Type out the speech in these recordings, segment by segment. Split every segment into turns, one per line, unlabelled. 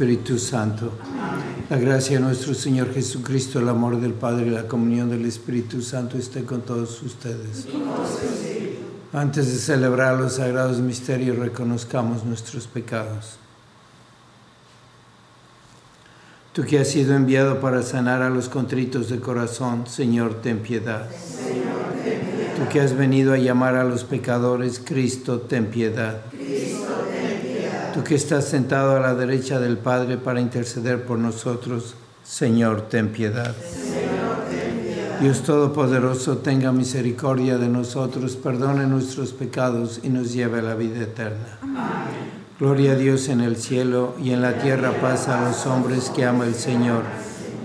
Espíritu Santo. La gracia de nuestro Señor Jesucristo, el amor del Padre y la comunión del Espíritu Santo esté con todos ustedes. Antes de celebrar los sagrados misterios, reconozcamos nuestros pecados. Tú que has sido enviado para sanar a los contritos de corazón, Señor, ten piedad. Tú que has venido a llamar a los pecadores, Cristo, ten piedad tú que estás sentado a la derecha del Padre para interceder por nosotros, Señor, ten piedad. Dios Todopoderoso, tenga misericordia de nosotros, perdone nuestros pecados y nos lleve a la vida eterna. Gloria a Dios en el cielo y en la tierra paz a los hombres que ama el Señor.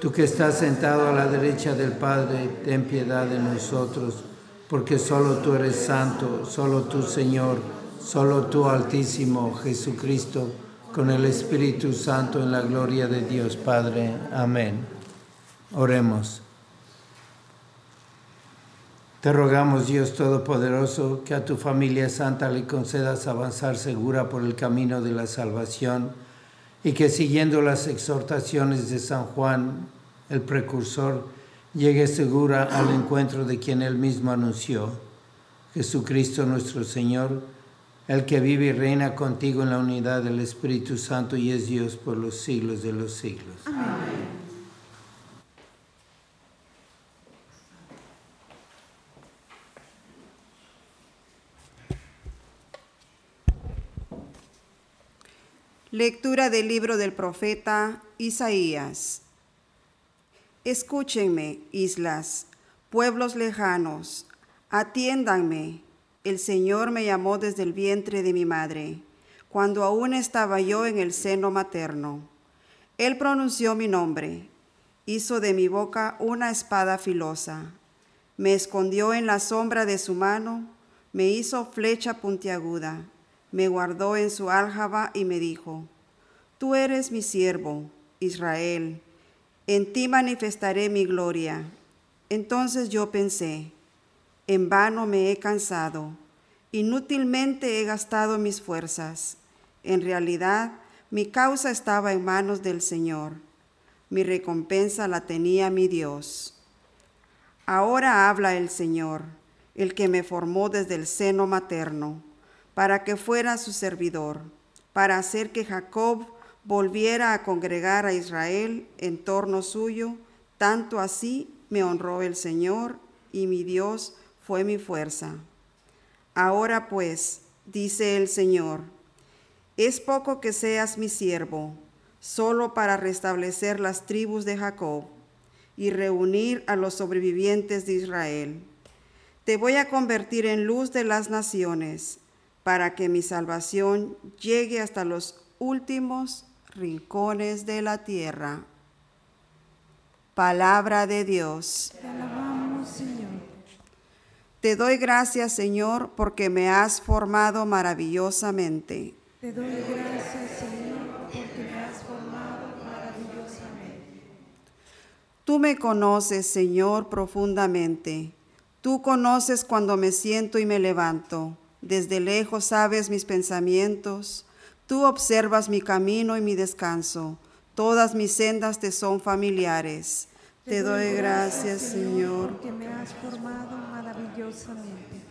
Tú que estás sentado a la derecha del Padre, ten piedad de nosotros, porque solo tú eres santo, solo tú, Señor, Solo tú, Altísimo Jesucristo, con el Espíritu Santo en la gloria de Dios Padre. Amén. Oremos. Te rogamos, Dios Todopoderoso, que a tu familia santa le concedas avanzar segura por el camino de la salvación y que siguiendo las exhortaciones de San Juan, el precursor, llegue segura al encuentro de quien él mismo anunció, Jesucristo nuestro Señor el que vive y reina contigo en la unidad del Espíritu Santo y es Dios por los siglos de los siglos. Amén.
Lectura del libro del profeta Isaías. Escúchenme, islas, pueblos lejanos, atiéndanme el Señor me llamó desde el vientre de mi madre, cuando aún estaba yo en el seno materno. Él pronunció mi nombre, hizo de mi boca una espada filosa, me escondió en la sombra de su mano, me hizo flecha puntiaguda, me guardó en su aljaba y me dijo, Tú eres mi siervo, Israel, en ti manifestaré mi gloria. Entonces yo pensé, en vano me he cansado, inútilmente he gastado mis fuerzas. En realidad, mi causa estaba en manos del Señor. Mi recompensa la tenía mi Dios. Ahora habla el Señor, el que me formó desde el seno materno, para que fuera su servidor, para hacer que Jacob volviera a congregar a Israel en torno suyo, tanto así me honró el Señor y mi Dios fue mi fuerza. Ahora pues, dice el Señor, es poco que seas mi siervo, solo para restablecer las tribus de Jacob y reunir a los sobrevivientes de Israel. Te voy a convertir en luz de las naciones, para que mi salvación llegue hasta los últimos rincones de la tierra. Palabra de Dios. Te doy gracias, Señor, porque me has formado maravillosamente.
Te doy gracias, Señor, porque me has formado maravillosamente.
Tú me conoces, Señor, profundamente. Tú conoces cuando me siento y me levanto. Desde lejos sabes mis pensamientos. Tú observas mi camino y mi descanso. Todas mis sendas te son familiares. Te doy gracias, Señor.
Porque me has formado maravillosamente.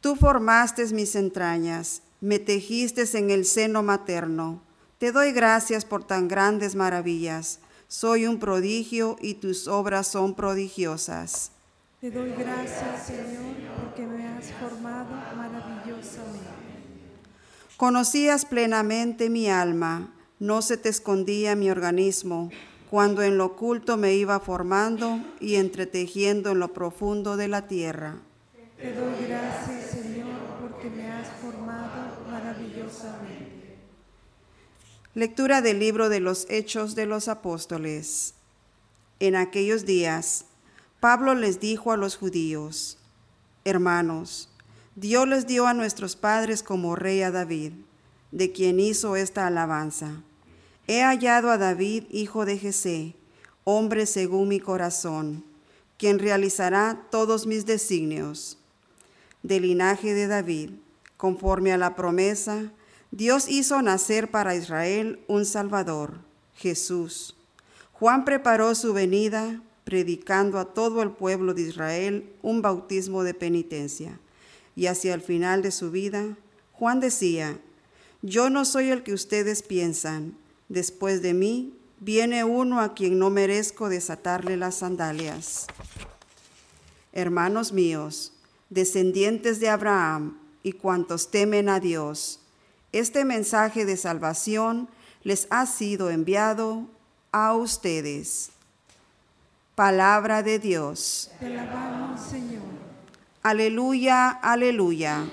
Tú formaste mis entrañas, me tejiste en el seno materno. Te doy gracias por tan grandes maravillas. Soy un prodigio y tus obras son prodigiosas.
Te doy gracias, Señor, porque me has formado maravillosamente.
Conocías plenamente mi alma, no se te escondía mi organismo, cuando en lo oculto me iba formando y entretejiendo en lo profundo de la tierra.
Te doy gracias, Señor, porque me has formado maravillosamente.
Lectura del libro de los Hechos de los Apóstoles. En aquellos días, Pablo les dijo a los judíos, Hermanos, Dios les dio a nuestros padres como rey a David, de quien hizo esta alabanza. He hallado a David, hijo de Jesé, hombre según mi corazón, quien realizará todos mis designios. Del linaje de David, conforme a la promesa, Dios hizo nacer para Israel un Salvador, Jesús. Juan preparó su venida, predicando a todo el pueblo de Israel un bautismo de penitencia. Y hacia el final de su vida, Juan decía, yo no soy el que ustedes piensan Después de mí viene uno a quien no merezco desatarle las sandalias. Hermanos míos, descendientes de Abraham y cuantos temen a Dios, este mensaje de salvación les ha sido enviado a ustedes. Palabra de Dios.
Te alabamos, Señor.
Aleluya, aleluya.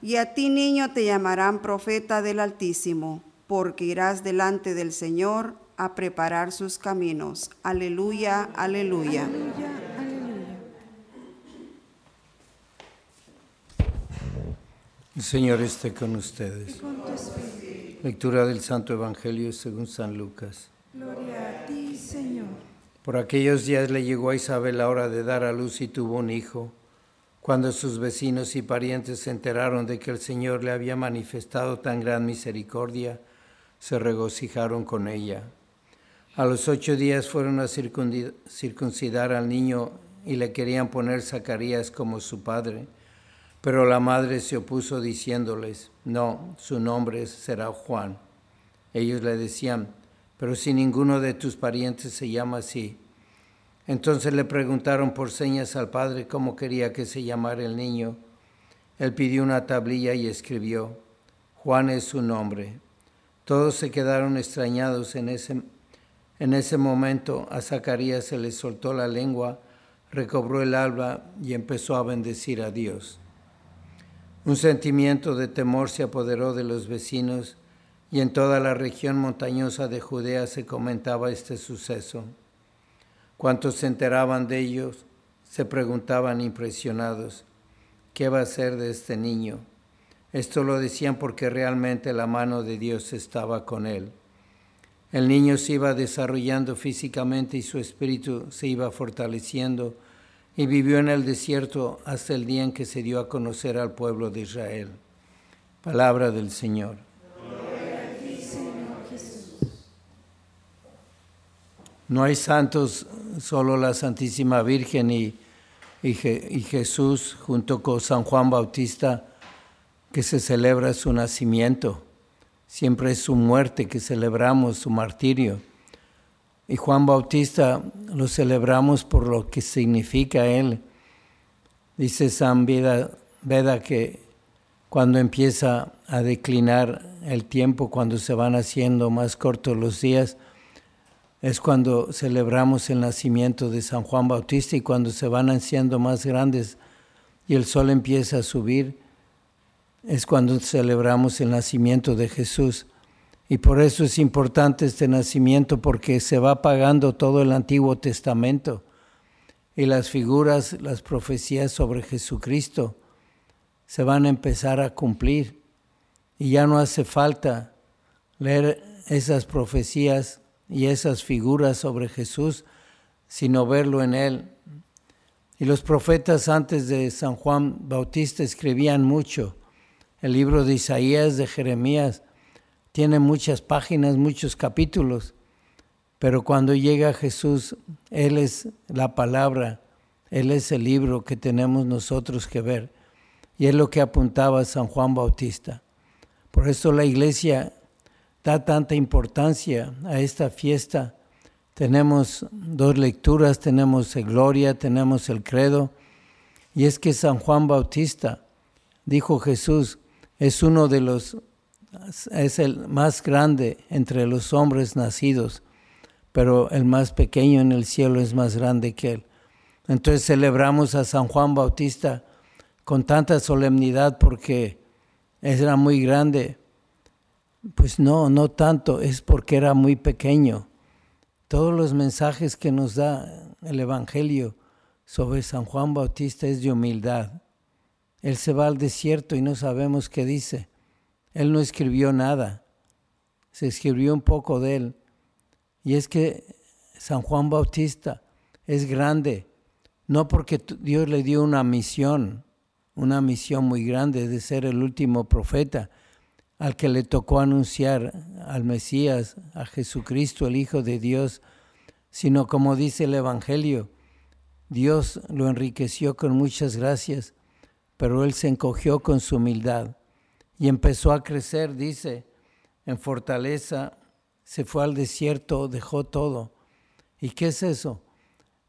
Y a ti, niño, te llamarán profeta del Altísimo, porque irás delante del Señor a preparar sus caminos. Aleluya, aleluya.
Aleluya, aleluya.
El Señor esté con ustedes.
Con tu espíritu.
Lectura del Santo Evangelio según San Lucas.
Gloria a ti.
Por aquellos días le llegó a Isabel la hora de dar a luz y tuvo un hijo. Cuando sus vecinos y parientes se enteraron de que el Señor le había manifestado tan gran misericordia, se regocijaron con ella. A los ocho días fueron a circuncidar al niño y le querían poner Zacarías como su padre, pero la madre se opuso diciéndoles, no, su nombre será Juan. Ellos le decían, pero si ninguno de tus parientes se llama así. Entonces le preguntaron por señas al padre cómo quería que se llamara el niño. Él pidió una tablilla y escribió, Juan es su nombre. Todos se quedaron extrañados en ese, en ese momento. A Zacarías se le soltó la lengua, recobró el alba y empezó a bendecir a Dios. Un sentimiento de temor se apoderó de los vecinos y en toda la región montañosa de Judea se comentaba este suceso. Cuantos se enteraban de ellos se preguntaban impresionados, ¿qué va a ser de este niño? Esto lo decían porque realmente la mano de Dios estaba con él. El niño se iba desarrollando físicamente y su espíritu se iba fortaleciendo y vivió en el desierto hasta el día en que se dio a conocer al pueblo de Israel. Palabra del Señor. No hay santos, solo la Santísima Virgen y, Jesús junto con San Juan Bautista, que se celebra su nacimiento. Siempre es su muerte que celebramos, su martirio. Y Juan Bautista lo celebramos por lo que significa él. Dice San Veda que cuando empieza a declinar el tiempo, cuando se van haciendo más cortos los días, es cuando celebramos el nacimiento de San Juan Bautista y cuando se van haciendo más grandes y el sol empieza a subir, es cuando celebramos el nacimiento de Jesús. Y por eso es importante este nacimiento, porque se va pagando todo el Antiguo Testamento. y las figuras, las profecías sobre Jesucristo se van a empezar a cumplir y ya no hace falta leer esas profecías y esas figuras sobre Jesús, sino verlo en Él. Y los profetas antes de San Juan Bautista escribían mucho. El libro de Isaías, de Jeremías, tiene muchas páginas, muchos capítulos, pero cuando llega Jesús, Él es la palabra, Él es el libro que tenemos nosotros que ver. Y es lo que apuntaba San Juan Bautista. Por eso la iglesia da tanta importancia a esta fiesta. Tenemos dos lecturas, tenemos el Gloria, tenemos el Credo. Y es que San Juan Bautista, dijo Jesús, es uno de los, es el más grande entre los hombres nacidos, pero el más pequeño en el cielo es más grande que él. Entonces celebramos a San Juan Bautista con tanta solemnidad porque era muy grande. Pues no, no tanto, es porque era muy pequeño. Todos los mensajes que nos da el Evangelio sobre San Juan Bautista es de humildad. Él se va al desierto y no sabemos qué dice. Él no escribió nada. Se escribió un poco de él. Y es que San Juan Bautista es grande, no porque Dios le dio una misión, una misión muy grande de ser el último profeta al que le tocó anunciar al Mesías, a Jesucristo, el Hijo de Dios, sino como dice el Evangelio, Dios lo enriqueció con muchas gracias, pero él se encogió con su humildad y empezó a crecer, dice, en fortaleza, se fue al desierto, dejó todo. ¿Y qué es eso?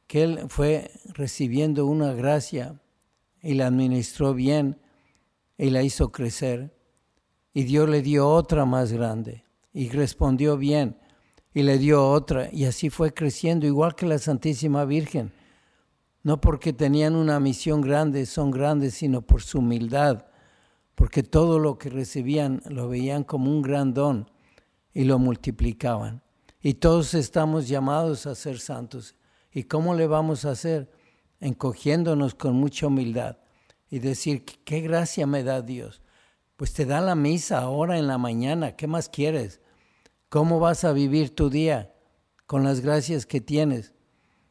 Que él fue recibiendo una gracia y la administró bien y la hizo crecer. Y Dios le dio otra más grande y respondió bien y le dio otra y así fue creciendo igual que la Santísima Virgen. No porque tenían una misión grande, son grandes, sino por su humildad, porque todo lo que recibían lo veían como un gran don y lo multiplicaban. Y todos estamos llamados a ser santos. ¿Y cómo le vamos a hacer? encogiéndonos con mucha humildad y decir, ¿qué gracia me da Dios? Pues te da la misa ahora en la mañana, ¿qué más quieres? ¿Cómo vas a vivir tu día con las gracias que tienes?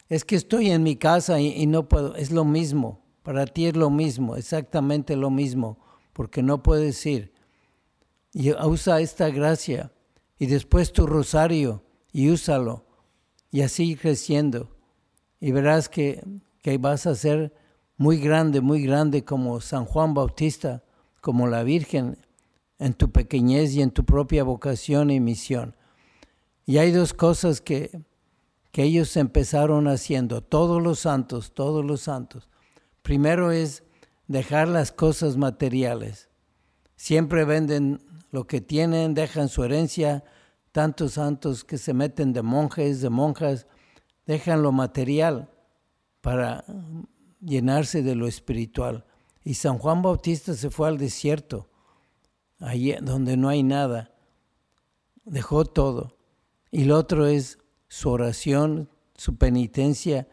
Es que estoy en mi casa y, no puedo, es lo mismo, para ti es lo mismo, exactamente lo mismo, porque no puedes ir. Y usa esta gracia y después tu rosario y úsalo y así creciendo. Y verás que que vas a ser muy grande, muy grande como San Juan Bautista, como la Virgen, en tu pequeñez y en tu propia vocación y misión. Y hay dos cosas que, que ellos empezaron haciendo, todos los santos, todos los santos. Primero es dejar las cosas materiales. Siempre venden lo que tienen, dejan su herencia, tantos santos que se meten de monjes, de monjas, dejan lo material para llenarse de lo espiritual. Y San Juan Bautista se fue al desierto, allí donde no hay nada. Dejó todo. Y lo otro es su oración, su penitencia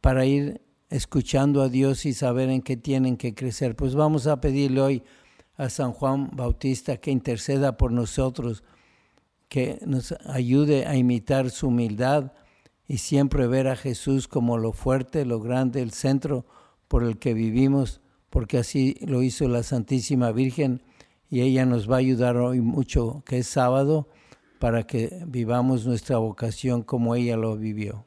para ir escuchando a Dios y saber en qué tienen que crecer. Pues vamos a pedirle hoy a San Juan Bautista que interceda por nosotros, que nos ayude a imitar su humildad, y siempre ver a Jesús como lo fuerte, lo grande, el centro por el que vivimos, porque así lo hizo la Santísima Virgen y ella nos va a ayudar hoy mucho, que es sábado, para que vivamos nuestra vocación como ella lo vivió.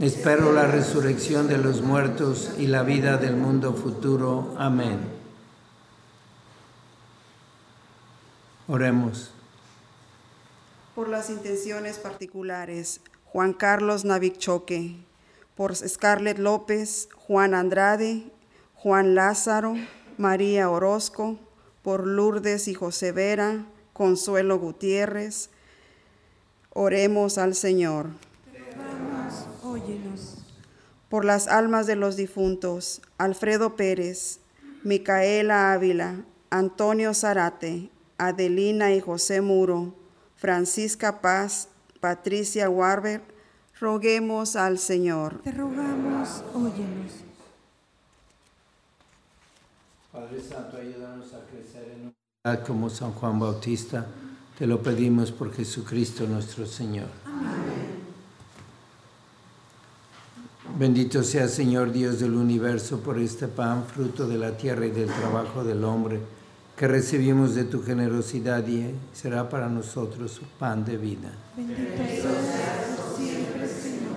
Espero la resurrección de los muertos y la vida del mundo futuro. Amén. Oremos.
Por las intenciones particulares, Juan Carlos Navichoque, por Scarlett López, Juan Andrade, Juan Lázaro, María Orozco, por Lourdes y José Vera, Consuelo Gutiérrez. Oremos al Señor por las almas de los difuntos, Alfredo Pérez, Micaela Ávila, Antonio Zarate, Adelina y José Muro, Francisca Paz, Patricia Warber, roguemos al Señor.
Te rogamos, óyenos.
Padre Santo, ayúdanos a crecer en unidad como San Juan Bautista. Te lo pedimos por Jesucristo nuestro Señor. Amén. Bendito sea Señor Dios del universo por este pan, fruto de la tierra y del trabajo del hombre, que recibimos de tu generosidad y será para nosotros pan de vida. Bendito seas siempre, Señor.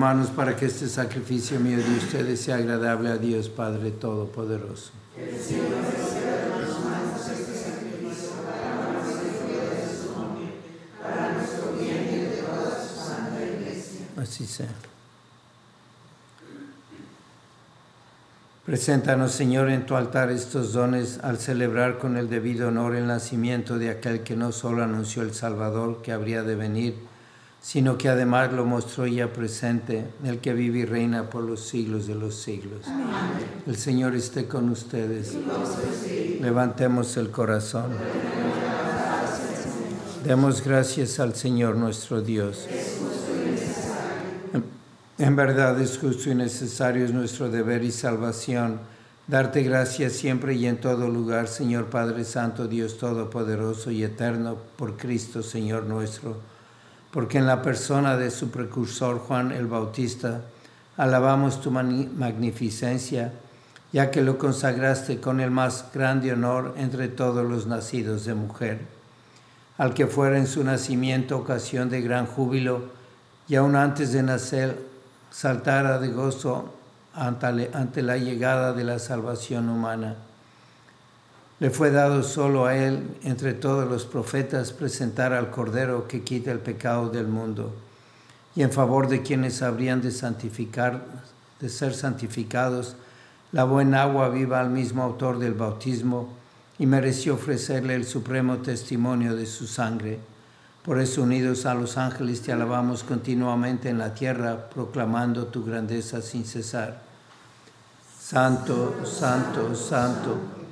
Hermanos para que este sacrificio mío de ustedes sea agradable a Dios Padre Todopoderoso. Así sea. Preséntanos, Señor, en tu altar estos dones al celebrar con el debido honor el nacimiento de aquel que no solo anunció el Salvador que habría de venir, sino que además lo mostró ya presente, el que vive y reina por los siglos de los siglos. El Señor esté con ustedes. Levantemos el corazón. Demos gracias al Señor nuestro Dios. En verdad es justo y necesario, es nuestro deber y salvación. Darte gracias siempre y en todo lugar, Señor Padre Santo, Dios Todopoderoso y Eterno, por Cristo, Señor nuestro porque en la persona de su precursor Juan el Bautista alabamos tu magnificencia, ya que lo consagraste con el más grande honor entre todos los nacidos de mujer, al que fuera en su nacimiento ocasión de gran júbilo, y aún antes de nacer saltara de gozo ante la llegada de la salvación humana le fue dado solo a él, entre todos los profetas, presentar al Cordero que quita el pecado del mundo, y en favor de quienes habrían de santificar, de ser santificados, la buena agua viva al mismo autor del bautismo, y mereció ofrecerle el supremo testimonio de su sangre. Por eso, unidos a los ángeles, te alabamos continuamente en la tierra, proclamando tu grandeza sin cesar. Santo, santo, santo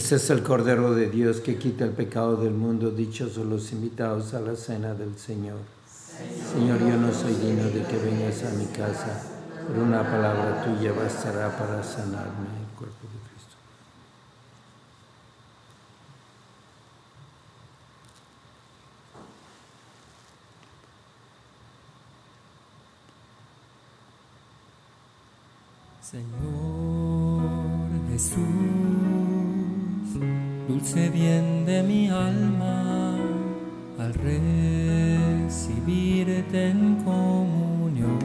Este es el Cordero de Dios que quita el pecado del mundo. Dichosos los invitados a la cena del Señor. Señor, yo no soy digno de que vengas a mi casa, pero una palabra tuya bastará para sanarme el cuerpo de Cristo.
Señor Jesús, dulce bien de mi alma, al recibirte en comunión.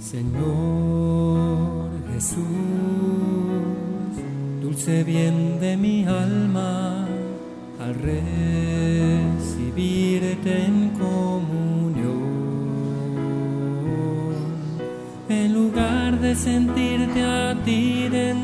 Señor Jesús, dulce bien de mi alma, al recibirte en comunión. En lugar de sentirte a ti dentro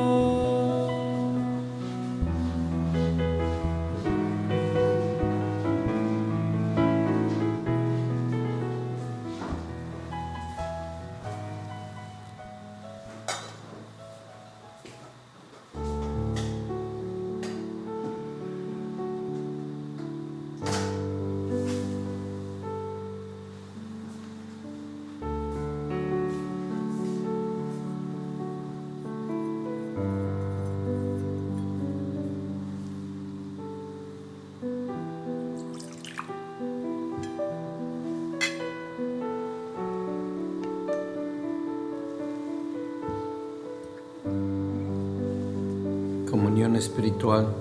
Comunión espiritual.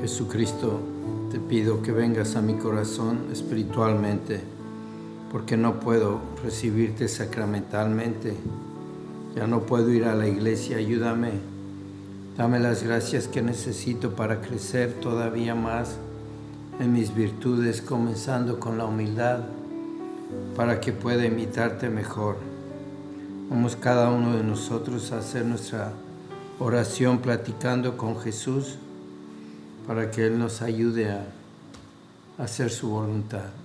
Jesucristo, te pido que vengas a mi corazón espiritualmente, porque no puedo recibirte sacramentalmente. Ya no puedo ir a la iglesia, ayúdame. Dame las gracias que necesito para crecer todavía más en mis virtudes, comenzando con la humildad, para que pueda imitarte mejor. Vamos cada uno de nosotros a hacer nuestra oración platicando con Jesús para que Él nos ayude a hacer su voluntad.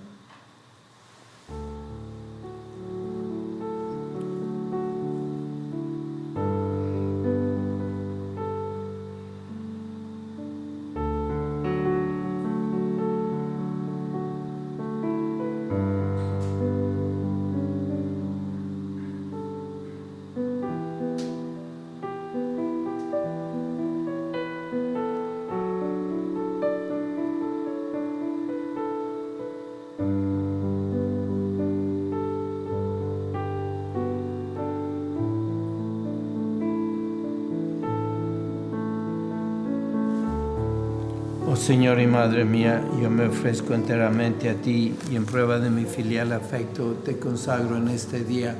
Señor y Madre mía, yo me ofrezco enteramente a ti y en prueba de mi filial afecto te consagro en este día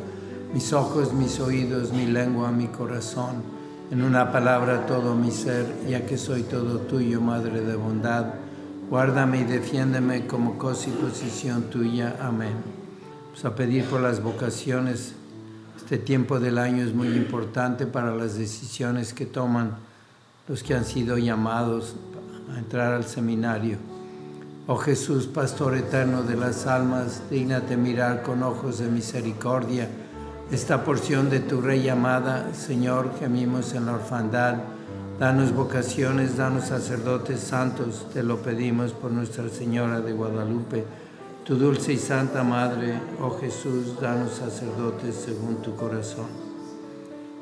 mis ojos, mis oídos, mi lengua, mi corazón, en una palabra todo mi ser, ya que soy todo tuyo, Madre de bondad. Guárdame y defiéndeme como cosa y posición tuya. Amén. Vamos a pedir por las vocaciones. Este tiempo del año es muy importante para las decisiones que toman los que han sido llamados a entrar al seminario. Oh Jesús, Pastor eterno de las almas, dígnate mirar con ojos de misericordia esta porción de tu Rey amada. Señor, gemimos en la orfandad. Danos vocaciones, danos sacerdotes santos, te lo pedimos por Nuestra Señora de Guadalupe, tu dulce y santa Madre. Oh Jesús, danos sacerdotes según tu corazón.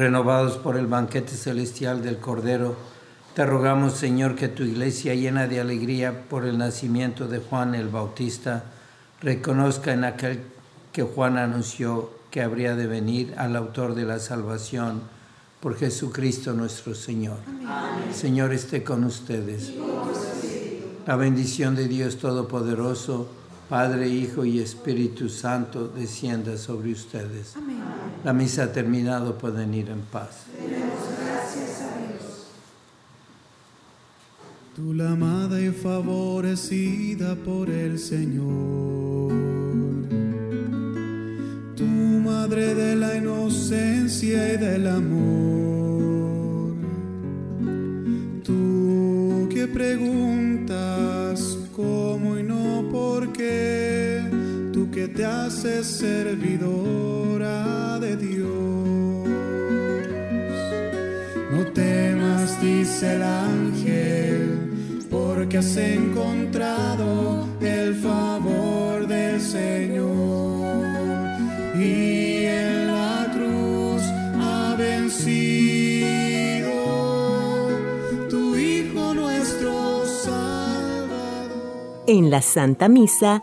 renovados por el banquete celestial del Cordero, Te rogamos, Señor, que tu iglesia llena de alegría por el nacimiento de Juan el Bautista, reconozca en aquel que Juan anunció que habría de venir al autor de la salvación, por Jesucristo nuestro Señor. Señor esté con ustedes. La bendición de Dios Todopoderoso, Padre, Hijo y Espíritu Santo, descienda sobre ustedes. La misa ha terminado, pueden ir en paz.
Tú la amada y favorecida por el Señor. Tu madre de la inocencia y del amor. Tú que preguntas cómo y no por qué. Tú que te haces servidora Dios. No temas, dice el ángel porque has encontrado el favor del Señor y en la cruz ha vencido tu Hijo nuestro Salvador.
En la Santa Misa